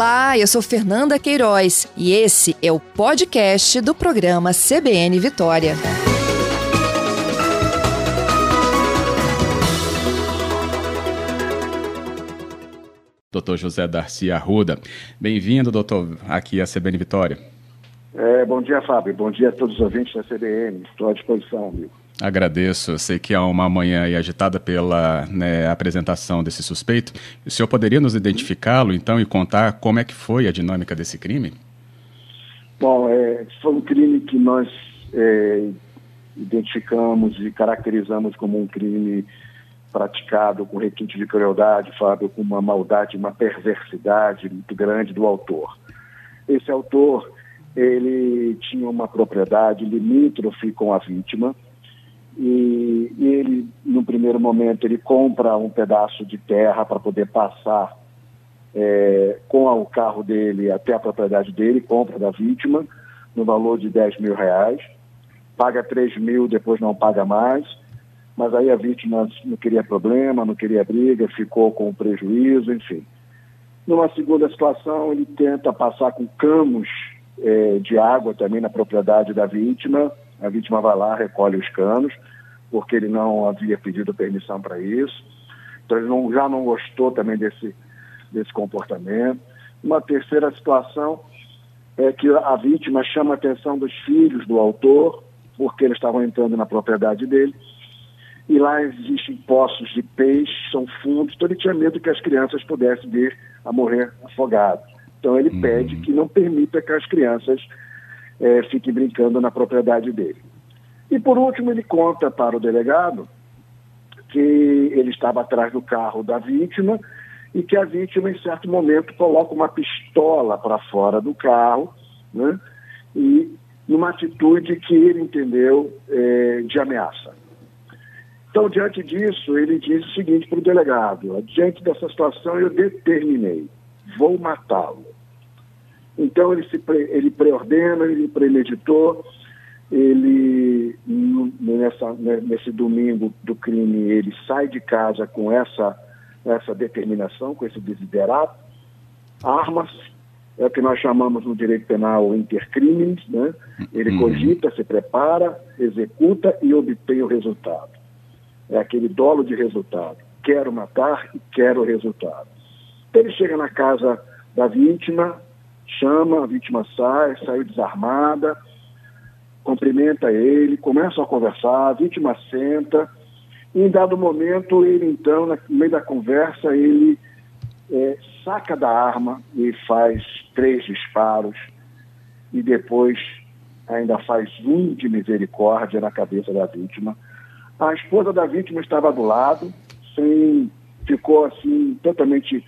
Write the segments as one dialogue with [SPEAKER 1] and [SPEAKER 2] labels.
[SPEAKER 1] Olá, eu sou Fernanda Queiroz e esse é o podcast do programa CBN Vitória.
[SPEAKER 2] Doutor José Darcy Arruda. Bem-vindo, doutor, aqui à CBN Vitória.
[SPEAKER 3] É, bom dia, Fábio. Bom dia a todos os ouvintes da CBN. Estou à disposição, amigo.
[SPEAKER 2] Agradeço. Sei que é uma manhã agitada pela né, apresentação desse suspeito. O senhor poderia nos identificá-lo, então, e contar como é que foi a dinâmica desse crime?
[SPEAKER 3] Bom, é, foi um crime que nós é, identificamos e caracterizamos como um crime praticado com requinte de crueldade, Fábio, com uma maldade, uma perversidade muito grande do autor. Esse autor, ele tinha uma propriedade limítrofe com a vítima, e, e, ele, no primeiro momento, ele compra um pedaço de terra para poder passar é, com o carro dele até a propriedade dele, compra da vítima, no valor de 10 mil reais, paga 3 mil, depois não paga mais, mas aí a vítima não queria problema, não queria briga, ficou com prejuízo, enfim. Numa segunda situação, ele tenta passar com canos é, de água também na propriedade da vítima, a vítima vai lá, recolhe os canos, porque ele não havia pedido permissão para isso. Então ele não, já não gostou também desse, desse comportamento. Uma terceira situação é que a vítima chama a atenção dos filhos do autor, porque eles estavam entrando na propriedade dele, e lá existem poços de peixe, são fundos, então ele tinha medo que as crianças pudessem vir a morrer afogadas. Então ele uhum. pede que não permita que as crianças é, fiquem brincando na propriedade dele. E por último, ele conta para o delegado que ele estava atrás do carro da vítima e que a vítima, em certo momento, coloca uma pistola para fora do carro, né? E numa atitude que ele entendeu é, de ameaça. Então, diante disso, ele diz o seguinte para o delegado: diante dessa situação, eu determinei, vou matá-lo. Então, ele, se, ele preordena, ele premeditou ele nessa, né, nesse domingo do crime ele sai de casa com essa essa determinação, com esse desiderato, armas é o que nós chamamos no direito penal intercrimes, né? Ele uhum. cogita, se prepara, executa e obtém o resultado. É aquele dolo de resultado. Quero matar e quero o resultado. Ele chega na casa da vítima, chama, a vítima sai, saiu desarmada, cumprimenta ele, começam a conversar, a vítima senta, em dado momento ele então, no meio da conversa, ele é, saca da arma e faz três disparos e depois ainda faz um de misericórdia na cabeça da vítima. A esposa da vítima estava do lado, sem, ficou assim totalmente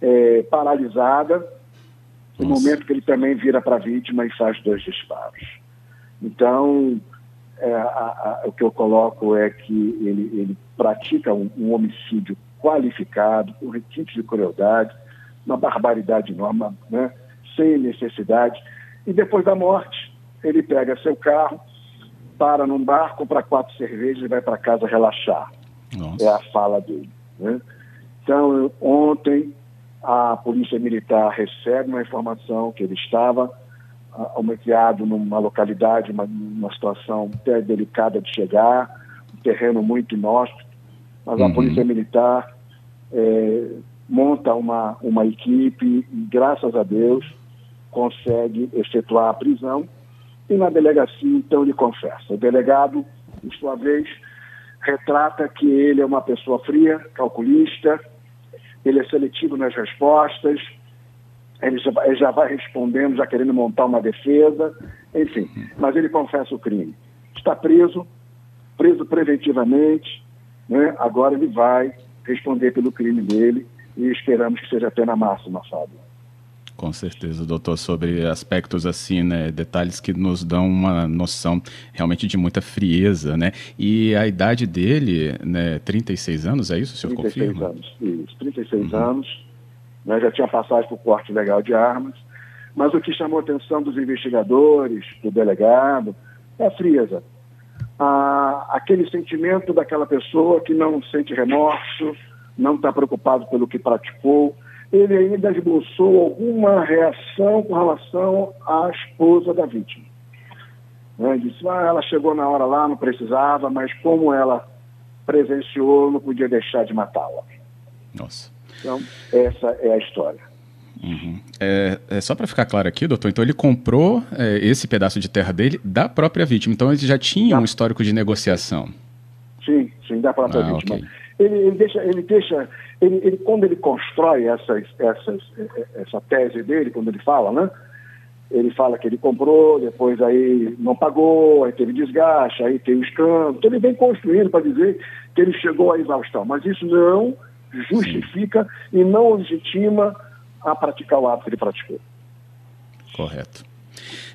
[SPEAKER 3] é, paralisada. No momento que ele também vira para a vítima e faz dois disparos. Então, é, a, a, o que eu coloco é que ele, ele pratica um, um, homicídio qualificado, com requinte de crueldade, uma barbaridade enorme, né, sem necessidade. E depois da morte, ele pega seu carro, para num bar, compra quatro cervejas e vai para casa relaxar. Nossa. É a fala dele. Né? Então, ontem, a Polícia Militar recebe uma informação que ele estava almequeado numa localidade, uma, uma situação até delicada de chegar, um terreno muito inóspito, mas uhum. a Polícia Militar é, monta uma, uma equipe e, graças a Deus, consegue efetuar a prisão e na delegacia, então, ele confessa. O delegado, por sua vez, retrata que ele é uma pessoa fria, calculista, ele é seletivo nas respostas, ele já, ele já vai respondendo, já querendo montar uma defesa, enfim. Mas ele confessa o crime. Está preso, preso preventivamente, né? agora ele vai responder pelo crime dele e esperamos que seja a pena máxima, Fábio.
[SPEAKER 2] Com certeza, doutor, sobre aspectos assim, né, detalhes que nos dão uma noção realmente de muita frieza, né? E a idade dele, né, 36 anos, é isso, o senhor 36 confirma?
[SPEAKER 3] anos, isso, 36 uhum. anos né, já tinha passagem por porte legal de armas, mas o que chamou a atenção dos investigadores, do delegado, é a frieza. Ah, aquele sentimento daquela pessoa que não sente remorso, não está preocupado pelo que praticou, ele ainda esboçou alguma reação com relação à esposa da vítima. Né? Disse, ah, ela chegou na hora lá, não precisava, mas como ela presenciou, não podia deixar de matá-la.
[SPEAKER 2] Nossa.
[SPEAKER 3] Então, essa é a história.
[SPEAKER 2] Uhum. É, é, só para ficar claro aqui, doutor, então ele comprou é, esse pedaço de terra dele da própria vítima, então ele já tinha um histórico de negociação.
[SPEAKER 3] Sim, sim, da própria ah, vítima. Okay. Ele, ele, deixa, ele deixa, ele, ele, quando ele constrói essas, essas, essa tese dele, quando ele fala, né? Ele fala que ele comprou, depois aí não pagou, aí teve desgaste, aí tem o escândalo. Então ele vem construindo para dizer que ele chegou à exaustão. Mas isso não justifica e não legitima a praticar o ato que ele praticou.
[SPEAKER 2] Correto.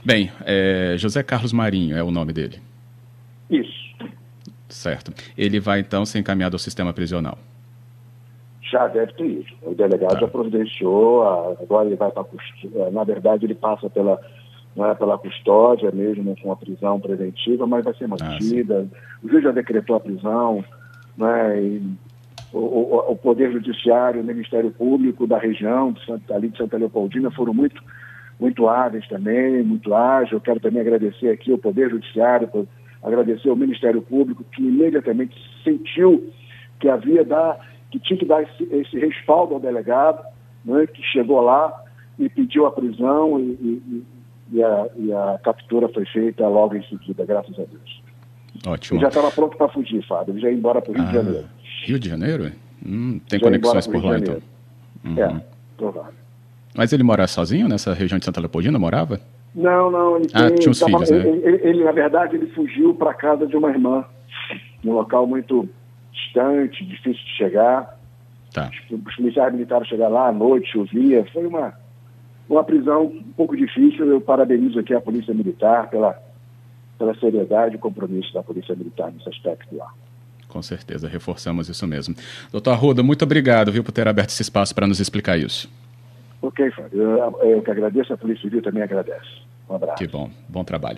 [SPEAKER 2] Bem, é, José Carlos Marinho é o nome dele.
[SPEAKER 3] Isso.
[SPEAKER 2] Certo. Ele vai então ser encaminhado ao sistema prisional.
[SPEAKER 3] Já deve ter ido. O delegado tá. já providenciou, agora ele vai para custódia. Na verdade, ele passa pela, não é pela custódia mesmo, com a prisão preventiva, mas vai ser ah, mantida. Ah, o juiz já decretou a prisão, né? E o, o, o, Poder Judiciário, o Ministério Público da região, de Santa, ali de Santa Leopoldina, foram muito, muito hábeis também, muito ágeis. Eu quero também agradecer aqui ao Poder Judiciário, agradecer ao Ministério Público, que imediatamente sentiu que havia dar, que tinha que dar esse, esse respaldo ao delegado, né, que chegou lá e pediu a prisão e, e, e, a, e a captura foi feita logo em seguida, graças a Deus.
[SPEAKER 2] Ótimo.
[SPEAKER 3] Ele já estava pronto para fugir, Fábio. Ele já ia embora para o Rio ah. de Janeiro.
[SPEAKER 2] Rio de Janeiro? Hum, tem Já conexões por lá, então?
[SPEAKER 3] Uhum. É, provável.
[SPEAKER 2] Mas ele mora sozinho nessa região de Santa Leopoldina? Morava?
[SPEAKER 3] Não, não. Ele
[SPEAKER 2] ah, tinha uns tava, filhos,
[SPEAKER 3] ele, né? Ele, ele, na verdade, ele fugiu para casa de uma irmã, num local muito distante, difícil de chegar.
[SPEAKER 2] Tá.
[SPEAKER 3] Os, os policiais militares chegaram lá à noite, chovia. Foi uma, uma prisão um pouco difícil. Eu parabenizo aqui a Polícia Militar pela, pela seriedade e compromisso da Polícia Militar nesse aspecto lá.
[SPEAKER 2] Com certeza, reforçamos isso mesmo. Doutor Arruda, muito obrigado viu, por ter aberto esse espaço para nos explicar isso.
[SPEAKER 3] Ok, Fábio. Eu, eu que agradeço, a Polícia Civil também agradece. Um abraço.
[SPEAKER 2] Que bom. Bom trabalho.